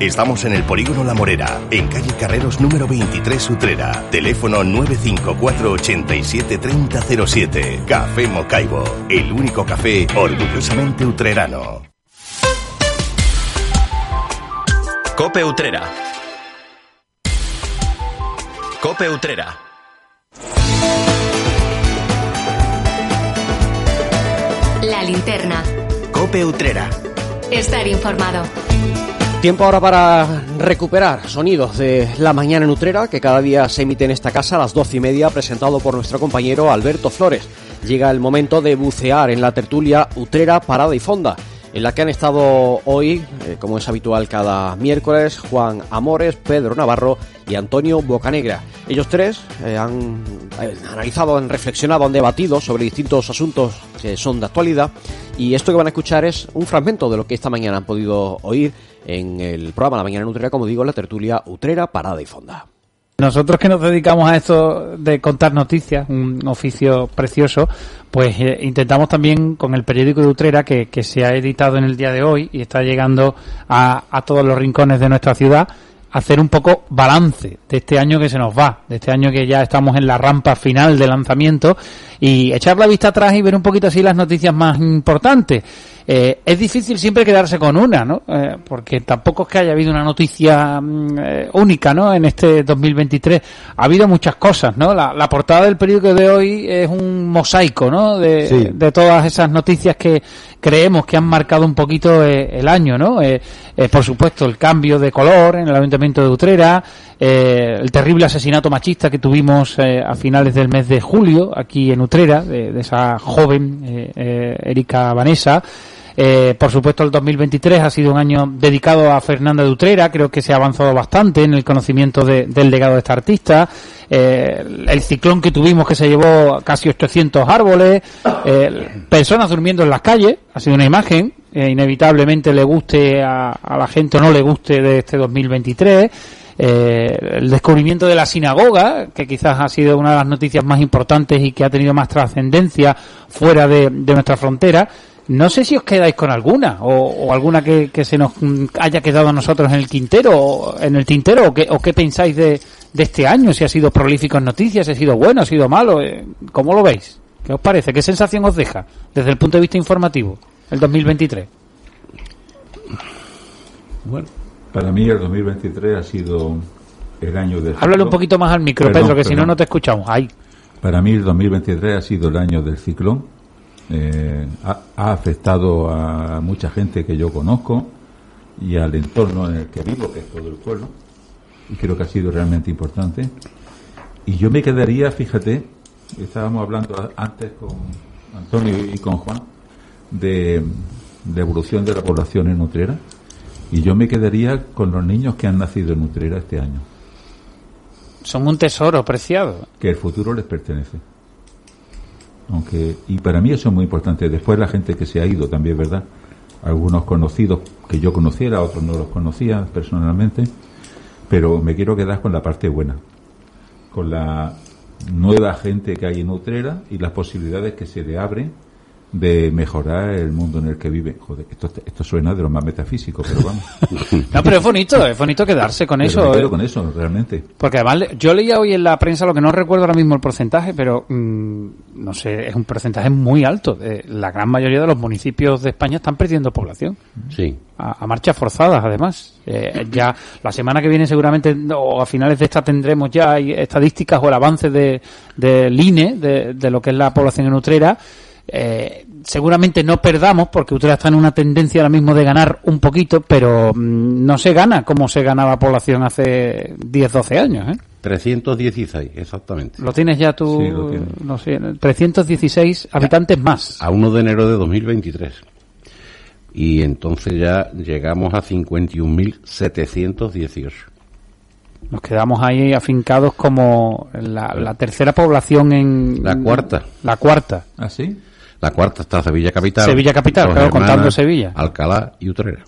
Estamos en el Polígono La Morera, en calle Carreros número 23 Utrera. Teléfono 954 87 3007. Café Mocaibo, el único café orgullosamente utrerano. Cope Utrera. Cope Utrera. La linterna. Cope Utrera. Estar informado. Tiempo ahora para recuperar sonidos de la mañana en Utrera, que cada día se emite en esta casa a las doce y media, presentado por nuestro compañero Alberto Flores. Llega el momento de bucear en la tertulia Utrera Parada y Fonda, en la que han estado hoy, eh, como es habitual cada miércoles, Juan Amores, Pedro Navarro y Antonio Bocanegra. Ellos tres eh, han eh, analizado, han reflexionado, han debatido sobre distintos asuntos que son de actualidad y esto que van a escuchar es un fragmento de lo que esta mañana han podido oír en el programa La Mañana en Utrera, como digo, la tertulia Utrera, Parada y Fonda. Nosotros que nos dedicamos a esto de contar noticias, un oficio precioso, pues eh, intentamos también con el periódico de Utrera, que, se ha editado en el día de hoy y está llegando a, a todos los rincones de nuestra ciudad, hacer un poco balance de este año que se nos va, de este año que ya estamos en la rampa final de lanzamiento y echar la vista atrás y ver un poquito así las noticias más importantes. Eh, es difícil siempre quedarse con una, ¿no? Eh, porque tampoco es que haya habido una noticia mm, eh, única, ¿no? En este 2023 ha habido muchas cosas, ¿no? La, la portada del periódico de hoy es un mosaico, ¿no? De, Sí. de todas esas noticias que creemos que han marcado un poquito eh, el año, ¿no? Por supuesto, el cambio de color en el Ayuntamiento de Utrera, eh, el terrible asesinato machista que tuvimos eh, a finales del mes de julio aquí en Utrera, de, de esa joven eh, eh, Erika Vanessa. Eh, por supuesto, el 2023 ha sido un año dedicado a Fernanda de Utrera. Creo que se ha avanzado bastante en el conocimiento de- del legado de esta artista. Eh, el ciclón que tuvimos que se llevó casi 800 árboles. eh, personas durmiendo en las calles. Ha sido una imagen. eh, inevitablemente le guste a, a la gente o no le guste de este 2023. Eh, el descubrimiento de la sinagoga, que quizás ha sido una de las noticias más importantes y que ha tenido más trascendencia fuera de, de nuestra frontera. No sé si os quedáis con alguna o, o alguna que, que se nos haya quedado a nosotros en el tintero, o en el tintero o qué, o qué pensáis de, de este año, si ha sido prolífico en noticias, si ha sido bueno, ha sido malo, eh, ¿cómo lo veis? ¿Qué os parece? ¿Qué sensación os deja desde el punto de vista informativo el 2023? Bueno, para mí el 2023 ha sido el año del Háblale un poquito más al micro, Perdón, Pedro, que si no, no te escuchamos. Ahí. Para mí el 2023 ha sido el año del ciclón. Eh, ha, ha afectado a mucha gente que yo conozco y al entorno en el que vivo, que es todo el pueblo. Y creo que ha sido realmente importante. Y yo me quedaría, fíjate, estábamos hablando antes con Antonio y con Juan de la evolución de la población en Utrera. Y yo me quedaría con los niños que han nacido en Utrera este año, Son un tesoro preciado. que el futuro les pertenece. Aunque, y para mí eso es muy importante. Después la gente que se ha ido también, ¿verdad? Algunos conocidos que yo conociera, otros no los conocía personalmente, pero me quiero quedar con la parte buena, con la nueva gente que hay en Utrera y las posibilidades que se le abren de mejorar el mundo en el que vive. Joder, esto, esto suena de lo más metafísico, pero vamos. No, pero es bonito, es bonito quedarse con Pero eso. me quedo eh. con eso, realmente. Porque además le- yo leía hoy en la prensa lo que no recuerdo ahora mismo el porcentaje, pero mm, no sé, es un porcentaje muy alto. Eh, la gran mayoría de los municipios de España están perdiendo población. Sí. A, a marchas forzadas, además. Eh, ya la semana que viene seguramente o a finales de esta tendremos ya hay estadísticas o el avance de del INE de, de lo que es la población en Utrera. Eh, seguramente no perdamos porque Utrera está en una tendencia ahora mismo de ganar un poquito, pero mm, no se gana como se ganaba población hace 10, 12 años. ¿eh? 316, exactamente. Lo tienes ya tú, Sí, lo no sé, 316 habitantes más. A 1 de enero de 2023. Y entonces ya llegamos a 51.718. Nos quedamos ahí afincados como la, la tercera población en... La cuarta. La cuarta. ¿Ah, sí? La cuarta está Sevilla Capital. Sevilla Capital, claro, contando Sevilla. Alcalá y Utrera.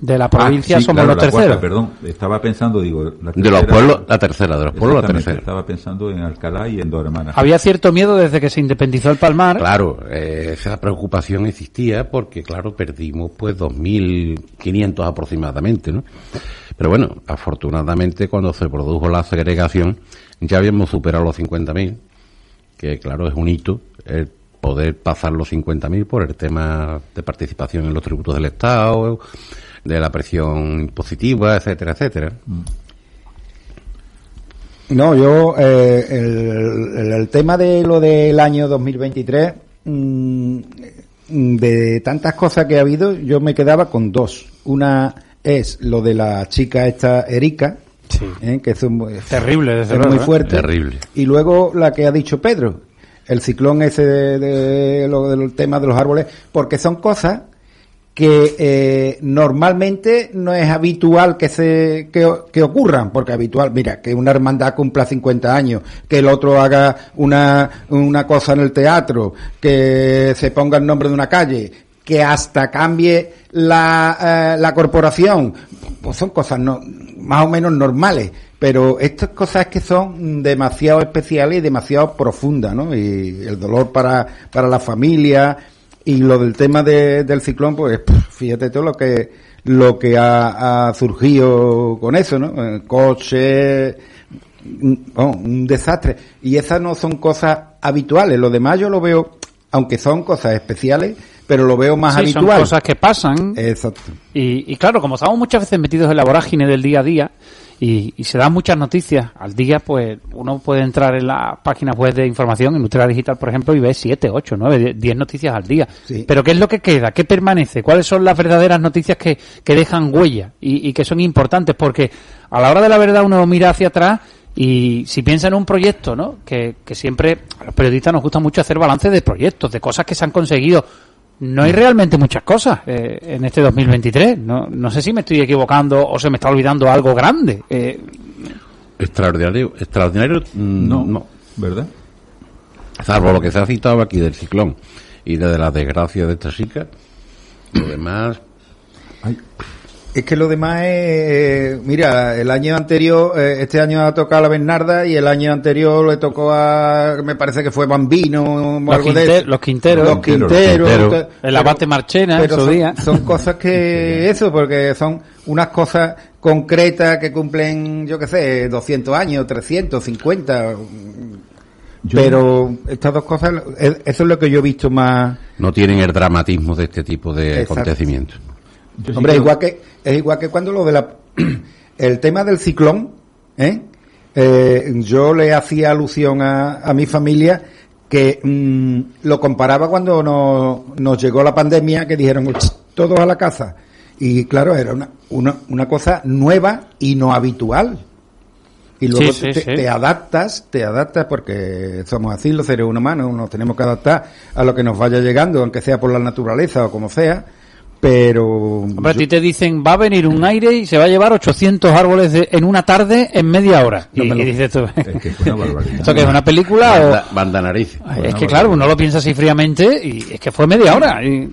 De la provincia Ah, sí, somos claro, los la terceros. cuarta, perdón, estaba pensando, digo... la De los tercera- pueblos, la tercera, de los pueblos, la tercera. Estaba pensando en Alcalá y en Dos Hermanas. Había cierto miedo desde que se independizó el Palmar. Claro, eh, esa preocupación existía porque, claro, perdimos pues 2.500 aproximadamente, ¿no? Pero bueno, afortunadamente cuando se produjo la segregación ya habíamos superado los 50.000, que claro es un hito el poder pasar los 50.000 por el tema de participación en los tributos del Estado, de la presión impositiva, etcétera, etcétera. No, yo, eh, el, el- el tema de lo del año 2023, mm, de tantas cosas que ha habido, yo me quedaba con dos. Una es lo de la chica esta Erika, eh, que es un- Terrible, desde es luego, muy ¿eh? fuerte. Terrible. Y luego la que ha dicho Pedro, el ciclón ese de, lo del tema de los árboles, porque son cosas que eh, normalmente no es habitual que se que, que ocurran, porque habitual, mira, que una hermandad cumpla 50 años, que el otro haga una, una cosa en el teatro, que se ponga el nombre de una calle, que hasta cambie la, eh, la corporación, pues son cosas no, más o menos normales, pero estas cosas que son demasiado especiales y demasiado profundas, ¿no? Y el dolor para, para la familia, y lo del tema de- del ciclón, pues fíjate todo lo que lo que ha, ha surgido con eso, ¿no? Eh, Coche, un, oh, un desastre. Y esas no son cosas habituales. Lo demás yo lo veo, aunque son cosas especiales, pero lo veo más Sí, son habitual. cosas que pasan. Exacto. Y, y claro, como estamos muchas veces metidos en la vorágine del día a día y, y se dan muchas noticias al día, pues uno puede entrar en las páginas web de información, en Nutrera Digital, por ejemplo, y ve 7, 8, 9, 10 noticias al día. Pero ¿qué es lo que queda? ¿Qué permanece? ¿Cuáles son las verdaderas noticias que, que dejan huella y, y que son importantes? Porque a la hora de la verdad uno mira hacia atrás y si piensa en un proyecto, ¿no? Que, que siempre a los periodistas nos gusta mucho hacer balance de proyectos, de cosas que se han conseguido. No hay realmente muchas cosas eh, en este 2023. No, no sé si me estoy equivocando o se me está olvidando algo grande. Eh, Extraordinario, extraordinario mm, No, no, ¿verdad? Salvo lo que se ha citado aquí del ciclón y de la desgracia de esta chica, lo demás Es que lo demás es, mira, el año anterior, eh, este año ha tocado a la Bernarda y el año anterior le tocó a, me parece que fue Bambino o Los algo de eso. los Quinteros. Los Quinteros. El abate Marchena, en pero su son, día. son cosas que, eso, porque son unas cosas concretas que cumplen, yo qué sé, 200 años, 350. Pero estas dos cosas, es- eso es lo que yo he visto más. no tienen el dramatismo de este tipo de Exacto. acontecimientos. Hombre, es igual que es igual que cuando lo de la el tema del ciclón, ¿eh? Eh, yo le hacía alusión a, a mi familia que mm, lo comparaba cuando nos, nos llegó la pandemia que dijeron "Ch, todos a la casa y claro era una, una, una cosa nueva y no habitual y luego Sí, sí, sí. te adaptas, te adaptas porque somos así los seres humanos, nos tenemos que adaptar a lo que nos vaya llegando, aunque sea por la naturaleza o como sea, pero Hombre, a ti te dicen, va a venir un aire y se va a llevar 800 árboles de- en una tarde en media hora. Y, y dices tú, ¿esto que es una película o...? Banda, banda nariz. Es que claro, uno lo piensa así fríamente y es que fue media hora. Y,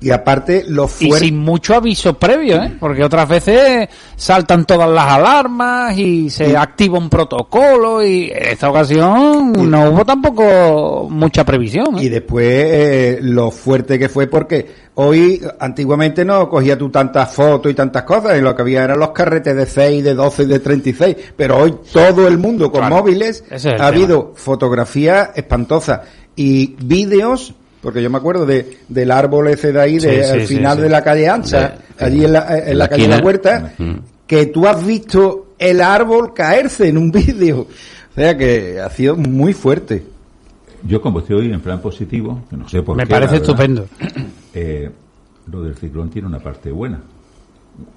y aparte, lo Y sin mucho aviso previo, ¿eh? Porque otras veces saltan todas las alarmas y se activa un protocolo y en esta ocasión no hubo tampoco mucha previsión. ¿eh? Y después eh, lo fuerte que fue porque hoy, antiguamente no cogía tú tantas fotos y tantas cosas, y lo que había eran los carretes de 6, de 12 y de 36, pero hoy todo el mundo con Claro, móviles ese es el ha tema. habido fotografías espantosas y vídeos, porque yo me acuerdo de, del árbol ese de ahí, Sí, de, sí, al final sí. de la calle ancha, De- allí en la, en la calle de la. Huerta, que tú has visto el árbol caerse en un vídeo. O sea que ha sido muy fuerte. Yo como estoy hoy en plan positivo, que no sé por Me qué. parece la verdad, estupendo. eh, lo del ciclón tiene una parte buena,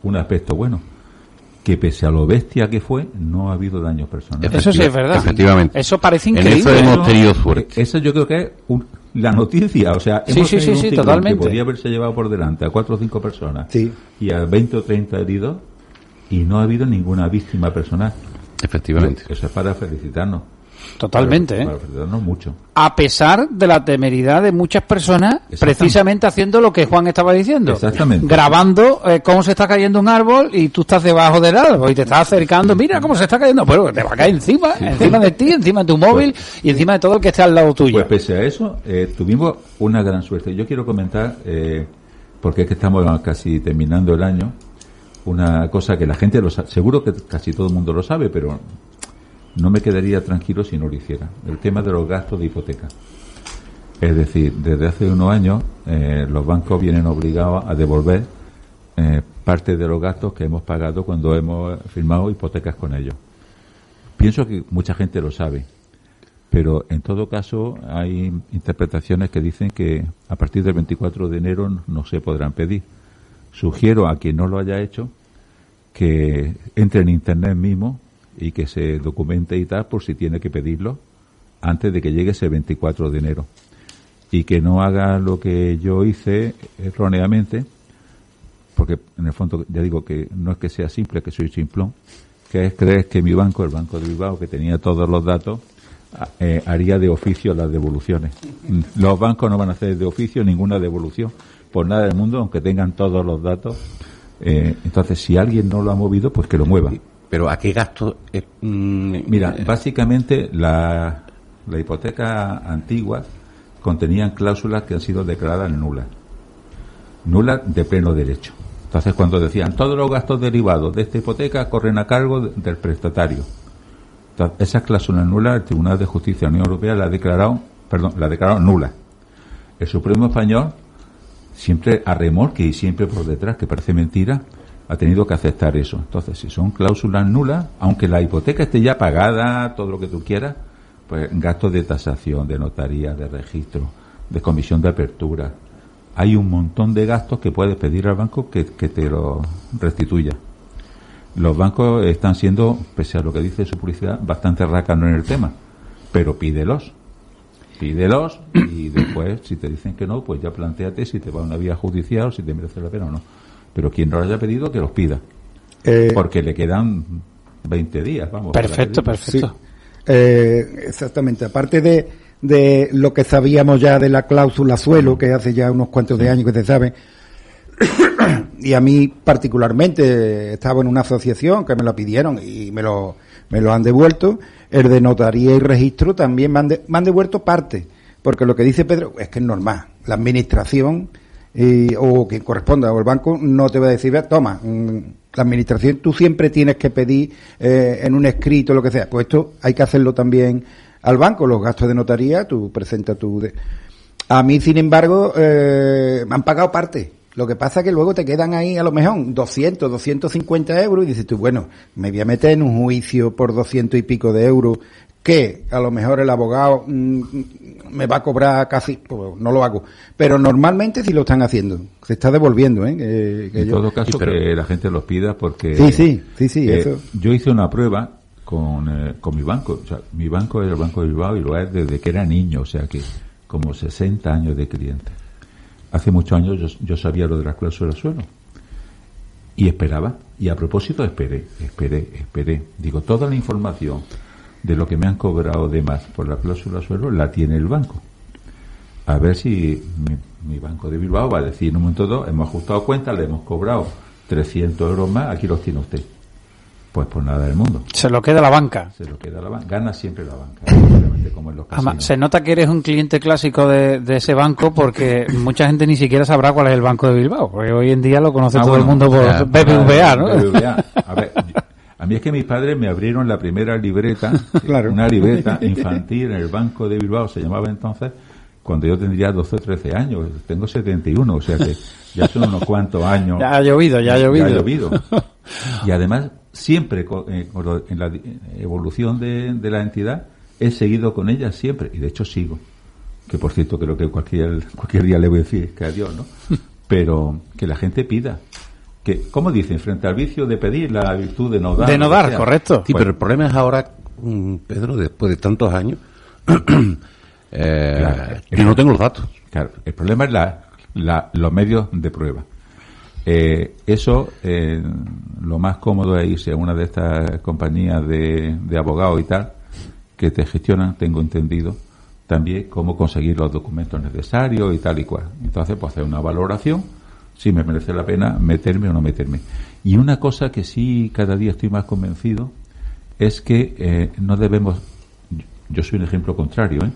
un aspecto bueno, que pese a lo bestia que fue, no ha habido daños personales. Eso sí es verdad. Efectivamente. Eso parece En increíble. eso hemos tenido suerte. Eso yo creo que es un- la noticia, o sea, hemos sí, un totalmente. que podía haberse llevado por delante a cuatro o cinco personas Sí. y a 20 o 30 heridos y no ha habido ninguna víctima personal. Efectivamente. Eso es para felicitarnos. Totalmente, Para, ¿eh? para felicitarnos mucho. A pesar de la temeridad de muchas personas, precisamente haciendo lo que Juan estaba diciendo. Exactamente. Grabando eh, cómo se está cayendo un árbol y tú estás debajo del árbol y te estás acercando. Mira cómo se está cayendo. Pero te va a caer encima, encima de ti, encima de tu móvil y encima de todo el que esté al lado tuyo. Pues pese a eso, eh, tuvimos una gran suerte. Yo quiero comentar, eh, porque es que estamos casi terminando el año, una cosa que la gente lo sabe, seguro que casi todo el mundo lo sabe, pero no me quedaría tranquilo si no lo hiciera. El tema de los gastos de hipoteca. Es decir, desde hace unos años eh, los bancos vienen obligados a devolver eh, parte de los gastos que hemos pagado cuando hemos firmado hipotecas con ellos. Pienso que mucha gente lo sabe, pero en todo caso hay interpretaciones que dicen que a partir del 24 de enero no se podrán pedir. Sugiero a quien no lo haya hecho que entre en internet mismo y que se documente y tal por si tiene que pedirlo antes de que llegue ese 24 de enero. Y que no haga lo que yo hice erróneamente porque en el fondo ya digo que no es que sea simple que soy simplón que es creer que mi banco el banco de Bilbao que tenía todos los datos eh, haría de oficio las devoluciones. Los bancos no van a hacer de oficio ninguna devolución por nada del mundo aunque tengan todos los datos. Eh, entonces si alguien no lo ha movido pues que lo mueva Pero ¿a qué gasto? eh, mm, Mira, eh, básicamente la, la hipoteca antigua contenían cláusulas que han sido declaradas nulas. Nulas de pleno derecho. Entonces, cuando decían todos los gastos derivados de esta hipoteca corren a cargo de- del prestatario. Entonces, esas cláusulas nulas, el Tribunal de Justicia de la Unión Europea la ha declarado, perdón, la ha declarado nula. El Supremo Español siempre a remolque y siempre por detrás, que parece mentira, ha tenido que aceptar eso. Entonces, si son cláusulas nulas, aunque la hipoteca esté ya pagada, todo lo que tú quieras, pues gastos de tasación, de notaría, de registro, de comisión de apertura. Hay un montón de gastos que puedes pedir al banco que, que te lo restituya. Los bancos están siendo, pese a lo que dice su publicidad, bastante rácanos en el tema, pero pídelos. Pídelos y después, si te dicen que no, pues ya planteate si te va a una vía judicial o si te merece la pena o no. Pero quien no lo haya pedido, que los pida. Eh, Porque le quedan 20 días, vamos. Perfecto, perfecto. Eh, exactamente. Aparte de, de lo que sabíamos ya de la cláusula suelo, que hace ya unos cuantos de años que se sabe, y a mí particularmente estaba en una asociación que me lo pidieron y me lo, me lo han devuelto, el de notaría y registro también me han, de- me han devuelto parte, porque lo que dice Pedro es que es normal, la administración eh, o quien corresponda o el banco no te va a decir, "Vea, toma, mm, la administración tú siempre tienes que pedir eh, en un escrito lo que sea, pues esto hay que hacerlo también al banco, los gastos de notaría, tú presentas tu... a mí, sin embargo, eh, me han pagado parte. Lo que pasa es que luego te quedan ahí a lo mejor 200, 250 euros y dices tú, bueno, me voy a meter en un juicio por 200 y pico de euros que a lo mejor el abogado mm, me va a cobrar casi, pues no lo hago. Pero normalmente sí lo están haciendo. Se está devolviendo, ¿eh? Que- que En yo- todo caso, Pero- que la gente los pida porque... Sí, sí, sí, sí, eh, eso. Yo hice una prueba con, eh, con mi banco. O sea, mi banco es el Banco de Bilbao y lo es desde que era niño, o sea que como 60 años de cliente. Hace muchos años yo, yo sabía lo de las cláusulas suelo. Y esperaba. Y a propósito esperé, esperé, esperé. Digo, toda la información de lo que me han cobrado de más por la cláusula suelo la tiene el banco. A ver si mi, mi banco de Bilbao va a decir en un momento dado, hemos ajustado cuentas, le hemos cobrado 300 euros más, aquí los tiene usted. Pues por nada del mundo. Se lo queda la banca. Se lo queda la banca. Gana siempre la banca. obviamente, como en los Además, casinos. se nota que eres un cliente clásico de, de ese banco porque mucha gente ni siquiera sabrá cuál es el Banco de Bilbao. Porque hoy en día lo conoce Ah, todo el mundo por BBVA, ¿no? BBVA. A ver, a mí es que mis padres me abrieron la primera libreta, una libreta infantil en el Banco de Bilbao, se llamaba entonces, cuando yo tendría 12 o 13 años. Tengo 71, o sea que ya son unos cuantos años. Ya ha llovido, ya ha llovido. Ya ha llovido. Y además, siempre eh, en la evolución de, de la entidad, he seguido con ella siempre, y de hecho sigo. Que por cierto, creo que cualquier, cualquier día le voy a decir que adiós, ¿no? Pero que la gente pida. Que, ¿Cómo dicen? Frente al vicio de pedir, la virtud de no dar. De no dar, sea. correcto. Sí, Bueno, pero el problema es ahora, mm, Pedro, después de tantos años, eh, Claro. que no tengo los datos. Claro, el problema es la, la- los medios de prueba. Eh, eso, eh, lo más cómodo es irse a una de estas compañías de, de abogados y tal, que te gestionan, tengo entendido, también cómo conseguir los documentos necesarios y tal y cual. Entonces, pues hacer una valoración, si me merece la pena meterme o no meterme. Y una cosa que sí cada día estoy más convencido es que eh, no debemos, yo soy un ejemplo contrario, ¿eh?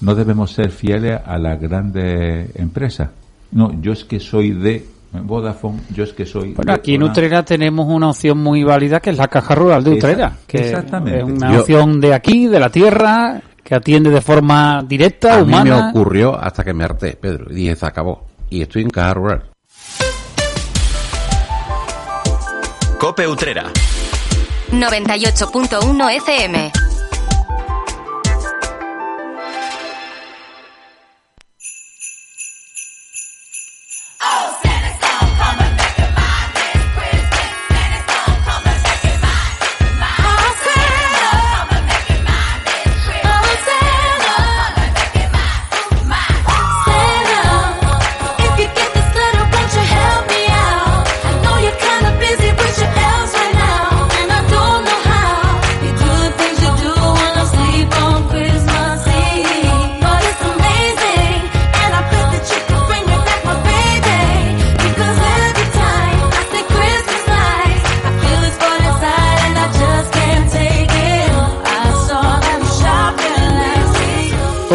no debemos ser fieles a las grandes empresas. No, yo es que soy de Vodafone, yo es que soy Bueno, aquí en. Utrera tenemos una opción muy válida que es la Caja Rural de Utrera. Que exactamente. Es una Yo- opción de aquí, de la tierra, que atiende de forma directa, A mí me humana. ocurrió hasta que me harté, Pedro, y dije, se acabó. Y estoy en caja rural. Cope Utrera. 98.1 FM.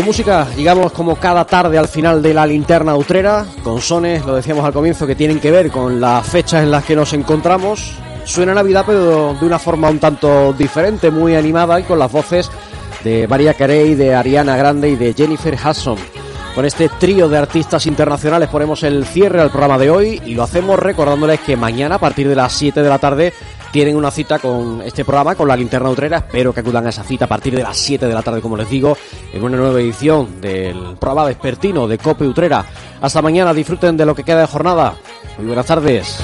Música llegamos como cada tarde al final de la linterna utrera, con sones, lo decíamos al comienzo, que tienen que ver con las fechas en las que nos encontramos. Suena Navidad, pero de una forma un tanto diferente, muy animada y con las voces de María Carey, de Ariana Grande y de Jennifer Hudson. Con este trío de artistas internacionales ponemos el cierre al programa de hoy y lo hacemos recordándoles que mañana a partir de las 7 de la tarde tienen una cita con este programa, con la linterna utrera. Espero que acudan a esa cita a partir de las 7 de la tarde, como les digo, en una nueva edición del programa vespertino de Cope Utrera. Hasta mañana, disfruten de lo que queda de jornada. Muy buenas tardes.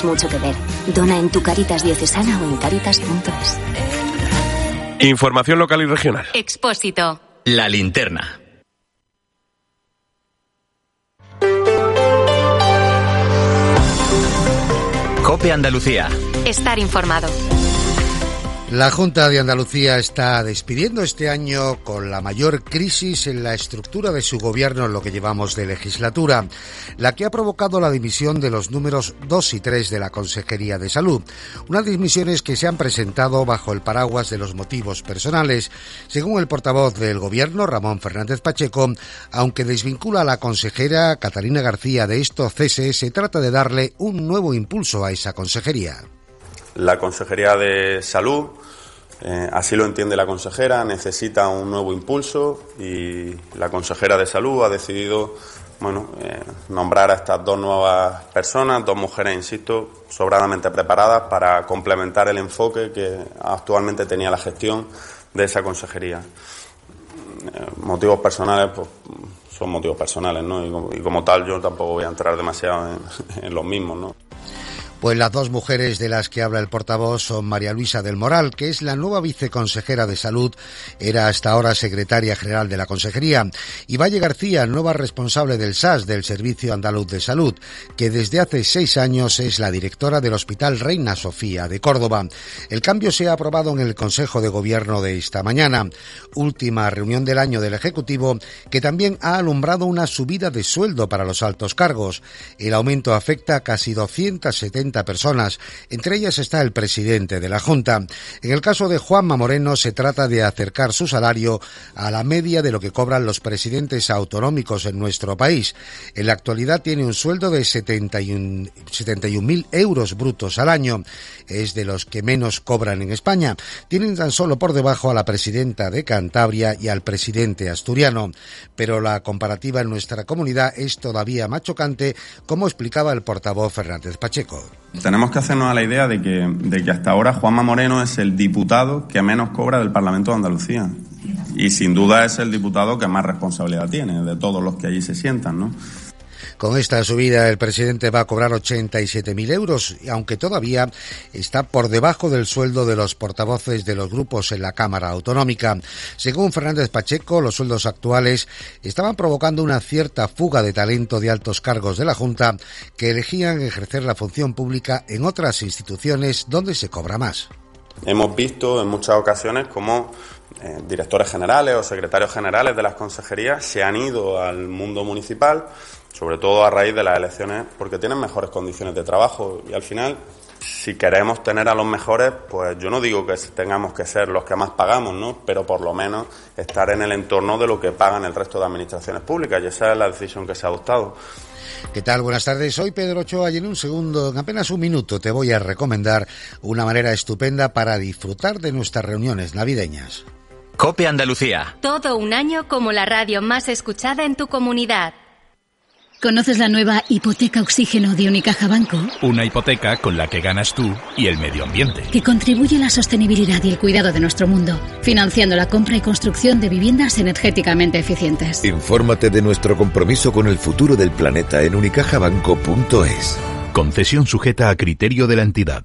Tienes mucho que ver. Dona en tu Caritas Diocesana o en caritas.es. Información local y regional. Expósito. La linterna. Cope Andalucía. Estar informado. La Junta de Andalucía está despidiendo este año con la mayor crisis en la estructura de su gobierno en lo que llevamos de legislatura, la que ha provocado la dimisión de los números 2 y 3 de la Consejería de Salud. Unas dimisiones que se han presentado bajo el paraguas de los motivos personales, según el portavoz del gobierno, Ramón Fernández Pacheco, aunque desvincula a la consejera Catalina García de estos ceses, se trata de darle un nuevo impulso a esa consejería. La Consejería de Salud, eh, así lo entiende la consejera, necesita un nuevo impulso y la consejera de Salud ha decidido bueno, eh, nombrar a estas dos nuevas personas, dos mujeres, insisto, sobradamente preparadas para complementar el enfoque que actualmente tenía la gestión de esa consejería. Eh, motivos personales, pues son motivos personales, ¿no? Y como, tal yo tampoco voy a entrar demasiado en, en los mismos, ¿no? Pues las dos mujeres de las que habla el portavoz son María Luisa del Moral, que es la nueva viceconsejera de salud, era hasta ahora secretaria general de la consejería, y Valle García, nueva responsable del SAS, del Servicio Andaluz de Salud, que desde hace seis años es la directora del Hospital Reina Sofía de Córdoba. El cambio se ha aprobado en el Consejo de Gobierno de esta mañana, última reunión del año del Ejecutivo, que también ha alumbrado una subida de sueldo para los altos cargos. El aumento afecta a casi 270 personas. Entre ellas está el presidente de la Junta. En el caso de Juanma Moreno se trata de acercar su salario a la media de lo que cobran los presidentes autonómicos en nuestro país. En la actualidad tiene un sueldo de 71.000 71 euros brutos al año. Es de los que menos cobran en España. Tienen tan solo por debajo a la presidenta de Cantabria y al presidente asturiano. Pero la comparativa en nuestra comunidad es todavía más chocante, como explicaba el portavoz Fernández Pacheco. Tenemos que hacernos a la idea de que, de que hasta ahora Juanma Moreno es el diputado que menos cobra del Parlamento de Andalucía. Y sin duda es el diputado que más responsabilidad tiene de todos los que allí se sientan, ¿no? Con esta subida el presidente va a cobrar 87.000 euros, aunque todavía está por debajo del sueldo de los portavoces de los grupos en la Cámara Autonómica. Según Fernández Pacheco, los sueldos actuales estaban provocando una cierta fuga de talento de altos cargos de la Junta que elegían ejercer la función pública en otras instituciones donde se cobra más. Hemos visto en muchas ocasiones cómo eh, directores generales o secretarios generales de las consejerías se han ido al mundo municipal sobre todo a raíz de las elecciones, porque tienen mejores condiciones de trabajo y al final, si queremos tener a los mejores, pues yo no digo que tengamos que ser los que más pagamos, ¿no? Pero por lo menos estar en el entorno de lo que pagan el resto de administraciones públicas y esa es la decisión que se ha adoptado. ¿Qué tal? Buenas tardes. Soy Pedro Ochoa y en un segundo, en apenas un minuto, te voy a recomendar una manera estupenda para disfrutar de nuestras reuniones navideñas. Cope Andalucía. Todo un año como la radio más escuchada en tu comunidad. ¿Conoces la nueva hipoteca oxígeno de Unicaja Banco? Una hipoteca con la que ganas tú y el medio ambiente. Que contribuye a la sostenibilidad y el cuidado de nuestro mundo, financiando la compra y construcción de viviendas energéticamente eficientes. Infórmate de nuestro compromiso con el futuro del planeta en unicajabanco.es. Concesión sujeta a criterio de la entidad.